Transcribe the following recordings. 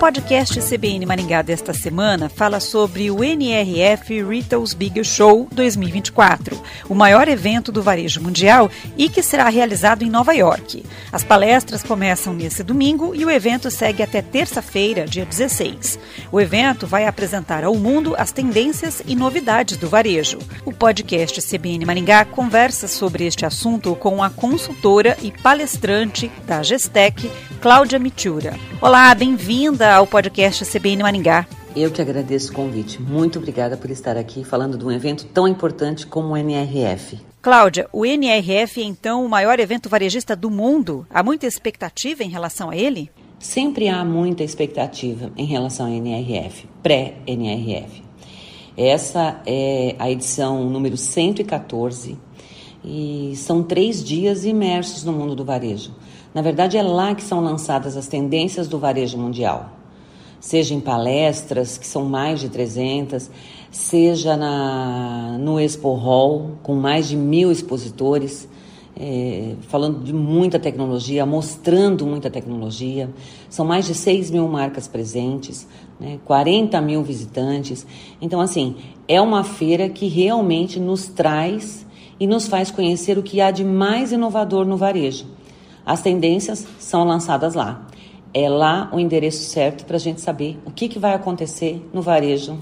podcast CBN Maringá desta semana fala sobre o NRF Retail's Big Show 2024, o maior evento do varejo mundial e que será realizado em Nova York. As palestras começam nesse domingo e o evento segue até terça-feira, dia 16. O evento vai apresentar ao mundo as tendências e novidades do varejo. O podcast CBN Maringá conversa sobre este assunto com a consultora e palestrante da Gestec, Cláudia Mitura. Olá, bem-vinda ao podcast CBN Maringá. Eu que agradeço o convite. Muito obrigada por estar aqui falando de um evento tão importante como o NRF. Cláudia, o NRF é então o maior evento varejista do mundo. Há muita expectativa em relação a ele? Sempre há muita expectativa em relação ao NRF, pré-NRF. Essa é a edição número 114 e são três dias imersos no mundo do varejo. Na verdade, é lá que são lançadas as tendências do varejo mundial seja em palestras, que são mais de 300, seja na, no Expo Hall, com mais de mil expositores, é, falando de muita tecnologia, mostrando muita tecnologia. São mais de 6 mil marcas presentes, né, 40 mil visitantes. Então, assim, é uma feira que realmente nos traz e nos faz conhecer o que há de mais inovador no varejo. As tendências são lançadas lá é lá o endereço certo para a gente saber o que, que vai acontecer no varejo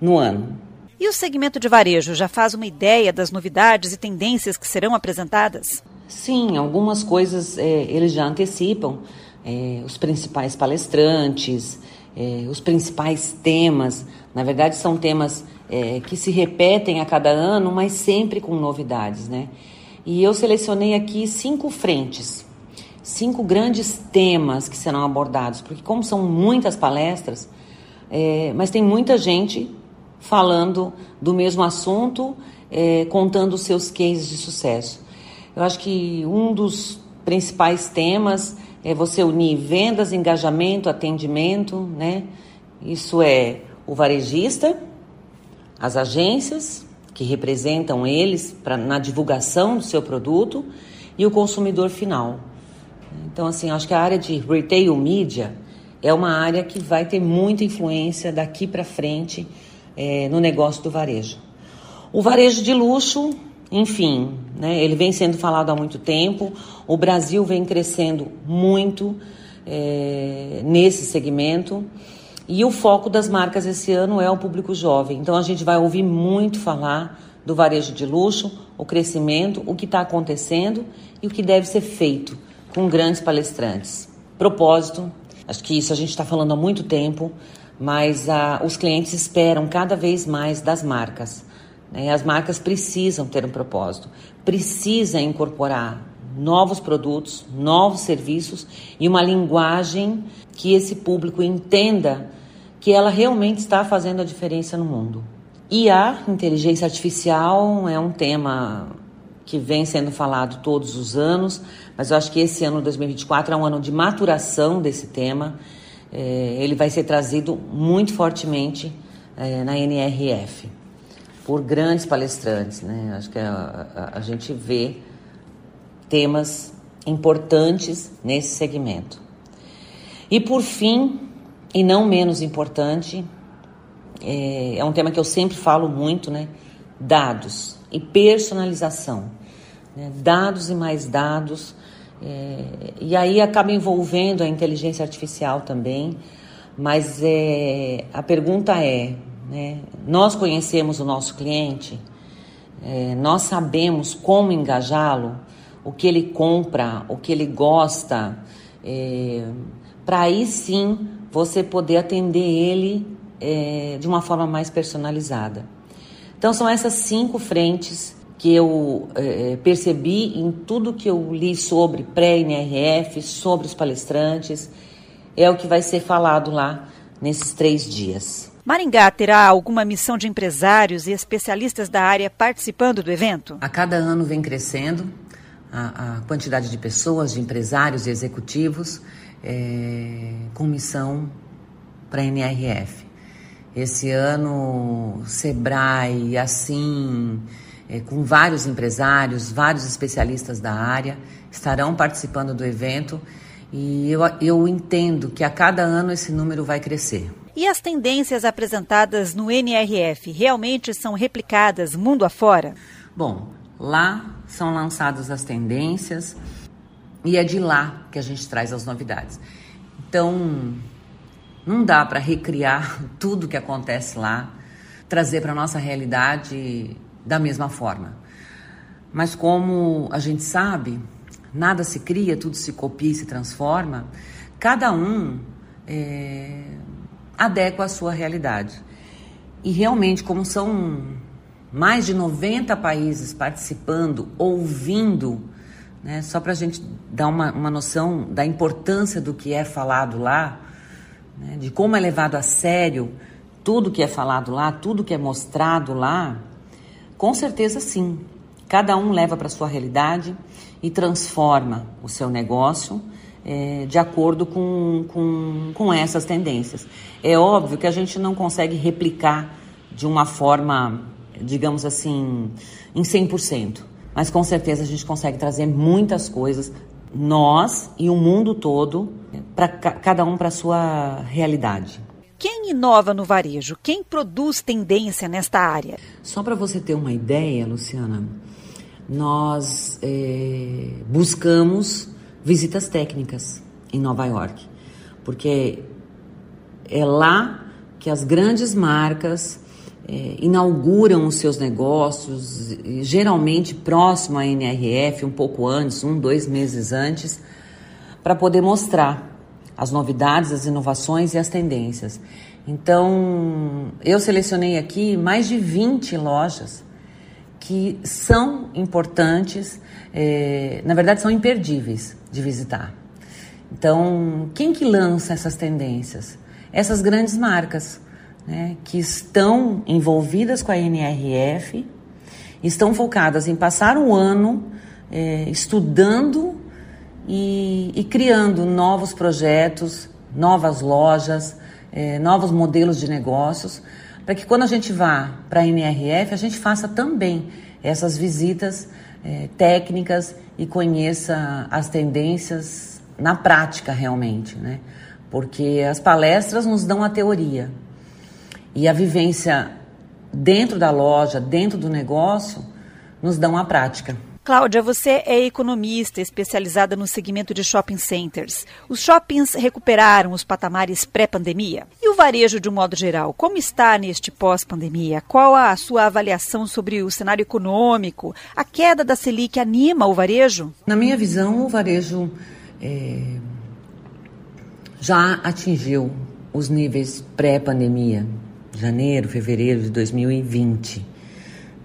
no ano. E o segmento de varejo já faz uma ideia das novidades e tendências que serão apresentadas? Sim, algumas coisas é, eles já antecipam. É, os principais palestrantes, é, os principais temas. Na verdade, são temas é, que se repetem a cada ano, mas sempre com novidades, né? E eu selecionei aqui cinco frentes cinco grandes temas que serão abordados, porque como são muitas palestras, é, mas tem muita gente falando do mesmo assunto, é, contando os seus cases de sucesso. Eu acho que um dos principais temas é você unir vendas, engajamento, atendimento, né? Isso é o varejista, as agências que representam eles pra, na divulgação do seu produto e o consumidor final. Então, assim, acho que a área de retail media é uma área que vai ter muita influência daqui para frente é, no negócio do varejo. O varejo de luxo, enfim, né, ele vem sendo falado há muito tempo. O Brasil vem crescendo muito é, nesse segmento. E o foco das marcas esse ano é o público jovem. Então a gente vai ouvir muito falar do varejo de luxo, o crescimento, o que está acontecendo e o que deve ser feito com grandes palestrantes. Propósito, acho que isso a gente está falando há muito tempo, mas ah, os clientes esperam cada vez mais das marcas. Né? As marcas precisam ter um propósito, precisam incorporar novos produtos, novos serviços e uma linguagem que esse público entenda que ela realmente está fazendo a diferença no mundo. E a inteligência artificial é um tema que vem sendo falado todos os anos, mas eu acho que esse ano 2024 é um ano de maturação desse tema. É, ele vai ser trazido muito fortemente é, na NRF por grandes palestrantes, né? Acho que a, a, a gente vê temas importantes nesse segmento. E por fim, e não menos importante, é, é um tema que eu sempre falo muito, né? Dados e personalização. Né? Dados e mais dados. É, e aí acaba envolvendo a inteligência artificial também. Mas é, a pergunta é: né? nós conhecemos o nosso cliente? É, nós sabemos como engajá-lo? O que ele compra, o que ele gosta? É, Para aí sim você poder atender ele é, de uma forma mais personalizada. Então são essas cinco frentes que eu é, percebi em tudo que eu li sobre pré-NRF, sobre os palestrantes, é o que vai ser falado lá nesses três dias. Maringá terá alguma missão de empresários e especialistas da área participando do evento? A cada ano vem crescendo a, a quantidade de pessoas, de empresários e executivos é, com missão para a NRF. Esse ano, Sebrae, assim, é, com vários empresários, vários especialistas da área, estarão participando do evento e eu, eu entendo que a cada ano esse número vai crescer. E as tendências apresentadas no NRF realmente são replicadas mundo afora? Bom, lá são lançadas as tendências e é de lá que a gente traz as novidades. Então, não dá para recriar tudo que acontece lá, trazer para a nossa realidade da mesma forma. Mas como a gente sabe, nada se cria, tudo se copia e se transforma, cada um é, adequa à sua realidade. E realmente, como são mais de 90 países participando, ouvindo, né, só para a gente dar uma, uma noção da importância do que é falado lá, né, de como é levado a sério tudo que é falado lá, tudo que é mostrado lá, com certeza sim. Cada um leva para sua realidade e transforma o seu negócio é, de acordo com, com, com essas tendências. É óbvio que a gente não consegue replicar de uma forma, digamos assim, em 100%, mas com certeza a gente consegue trazer muitas coisas, nós e o mundo todo, para cada um para a sua realidade. Quem inova no varejo? Quem produz tendência nesta área? Só para você ter uma ideia, Luciana, nós é, buscamos visitas técnicas em Nova York, porque é lá que as grandes marcas é, inauguram os seus negócios, geralmente próximo à NRF, um pouco antes, um, dois meses antes, para poder mostrar as novidades, as inovações e as tendências. Então, eu selecionei aqui mais de 20 lojas que são importantes, é, na verdade são imperdíveis de visitar. Então, quem que lança essas tendências? Essas grandes marcas, né, que estão envolvidas com a NRF, estão focadas em passar um ano é, estudando e, e, criando novos projetos, novas lojas, é, novos modelos de negócios, para que quando a gente vá para a NRF, a gente faça também essas visitas é, técnicas e conheça as tendências na prática realmente, né? Porque as palestras nos dão a teoria e a vivência dentro da loja, dentro do negócio, nos dão a prática. Cláudia, você é economista especializada no segmento de shopping centers. Os shoppings recuperaram os patamares pré-pandemia? E o varejo, de um modo geral, como está neste pós-pandemia? Qual a sua avaliação sobre o cenário econômico? A queda da Selic anima o varejo? Na minha visão, o varejo é, já atingiu os níveis pré-pandemia, janeiro, fevereiro de 2020.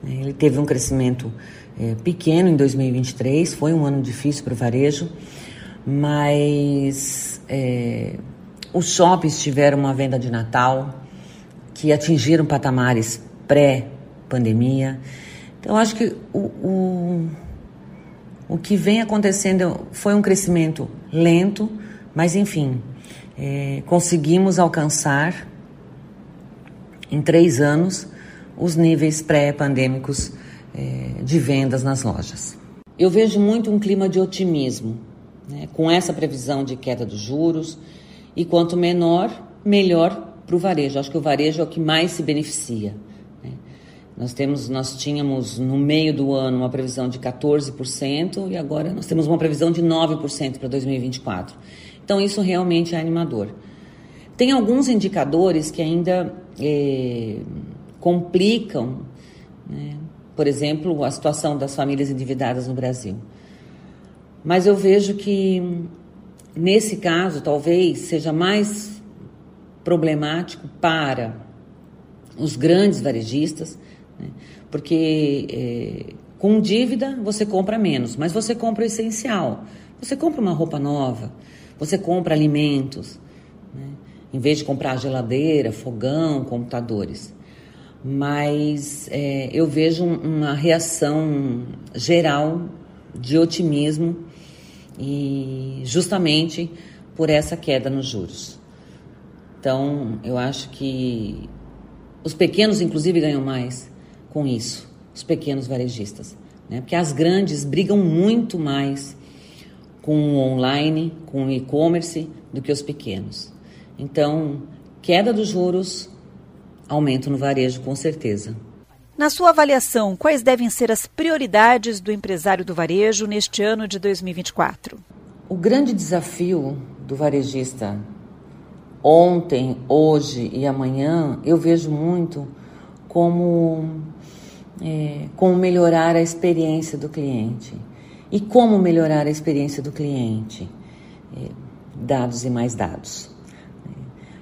Ele teve um crescimento é, pequeno em 2023, foi um ano difícil para o varejo, mas é, os shoppings tiveram uma venda de Natal que atingiram patamares pré-pandemia. Então, acho que o, o, o que vem acontecendo foi um crescimento lento, mas enfim, é, conseguimos alcançar em três anos os níveis pré-pandêmicos é, de vendas nas lojas. Eu vejo muito um clima de otimismo, né, com essa previsão de queda dos juros, e quanto menor, melhor para o varejo. Acho que o varejo é o que mais se beneficia. Né? Nós, temos, nós tínhamos no meio do ano uma previsão de 14% e agora nós temos uma previsão de 9% para 2024. Então isso realmente é animador. Tem alguns indicadores que ainda é, complicam né, por exemplo, a situação das famílias endividadas no Brasil. Mas eu vejo que, nesse caso, talvez seja mais problemático para os grandes varejistas, né? porque é, com dívida você compra menos, mas você compra o essencial. Você compra uma roupa nova, você compra alimentos, né? em vez de comprar geladeira, fogão, computadores mas é, eu vejo uma reação geral de otimismo e justamente por essa queda nos juros. Então, eu acho que Os pequenos, inclusive, ganham mais com isso, os pequenos varejistas. Né? Porque as grandes brigam muito mais com o online, com o e-commerce, do que os pequenos. Então, queda dos juros, aumento no varejo, com certeza. Na sua avaliação, quais devem ser as prioridades do empresário do varejo neste ano de 2024? O grande desafio do varejista ontem, hoje e amanhã, eu vejo muito como, é, como melhorar a experiência do cliente. E como melhorar a experiência do cliente? É, dados e mais dados.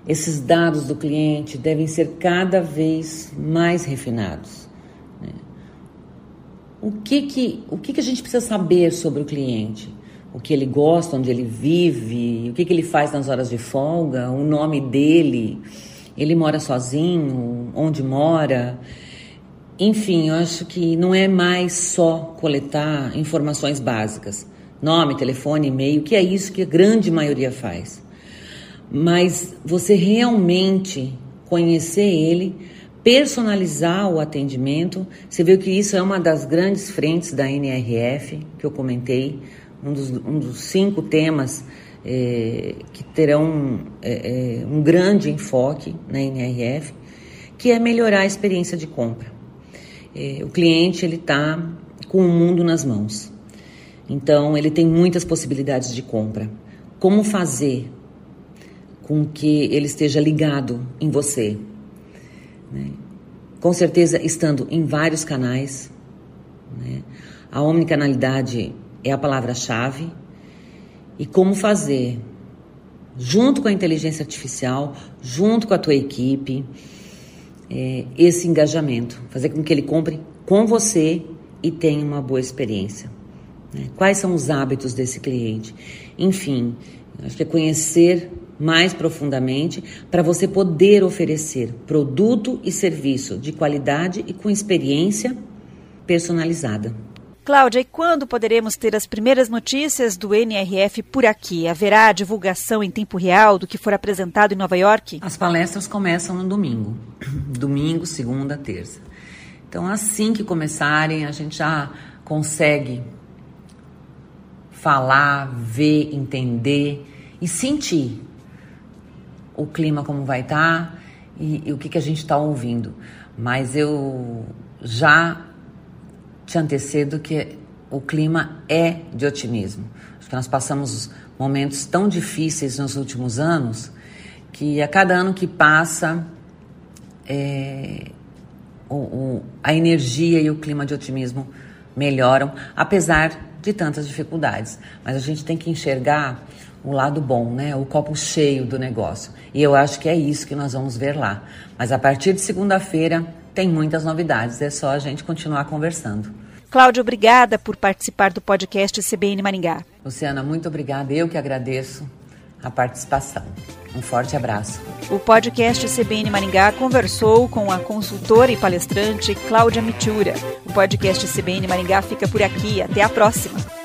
Esses dados do cliente devem ser cada vez mais refinados. Né? O, que, que, o que, que a gente precisa saber sobre o cliente? O que ele gosta, onde ele vive, o que, que ele faz nas horas de folga, o nome dele, ele mora sozinho, onde mora. Enfim, eu acho que não é mais só coletar informações básicas. Nome, telefone, e-mail, que é isso que a grande maioria faz mas você realmente conhecer ele, personalizar o atendimento. Você viu que isso é uma das grandes frentes da NRF, que eu comentei, um dos, um dos cinco temas é, que terão é, um grande enfoque na NRF, que é melhorar a experiência de compra. É, o cliente ele está com o mundo nas mãos, então ele tem muitas possibilidades de compra. Como fazer com que ele esteja ligado em você. Né? Com certeza, estando em vários canais, né? a omnicanalidade é a palavra-chave. E como fazer, junto com a inteligência artificial, junto com a tua equipe, é, esse engajamento, fazer com que ele compre com você e tenha uma boa experiência. Né? Quais são os hábitos desse cliente? Enfim, acho que é conhecer mais profundamente para você poder oferecer produto e serviço de qualidade e com experiência personalizada. Cláudia, e quando poderemos ter as primeiras notícias do NRF por aqui? Haverá divulgação em tempo real do que for apresentado em Nova York? As palestras começam no domingo. Domingo, segunda, terça. Então, assim que começarem, a gente já consegue falar, ver, entender e sentir o clima como vai estar tá, e, e, o que, que a gente está ouvindo. Mas eu já te antecedo que o clima é de otimismo. Acho que nós passamos momentos tão difíceis nos últimos anos que a cada ano que passa é, o, o, a energia e o clima de otimismo melhoram, apesar de tantas dificuldades. Mas a gente tem que enxergar o lado bom, né? O copo cheio do negócio. E eu acho que é isso que nós vamos ver lá. Mas a partir de segunda-feira tem muitas novidades, é só a gente continuar conversando. Cláudia, obrigada por participar do podcast CBN Maringá. Luciana, muito obrigada. Eu que agradeço a participação. Um forte abraço. O podcast CBN Maringá conversou com a consultora e palestrante Cláudia Mitura. O podcast CBN Maringá fica por aqui. Até a próxima.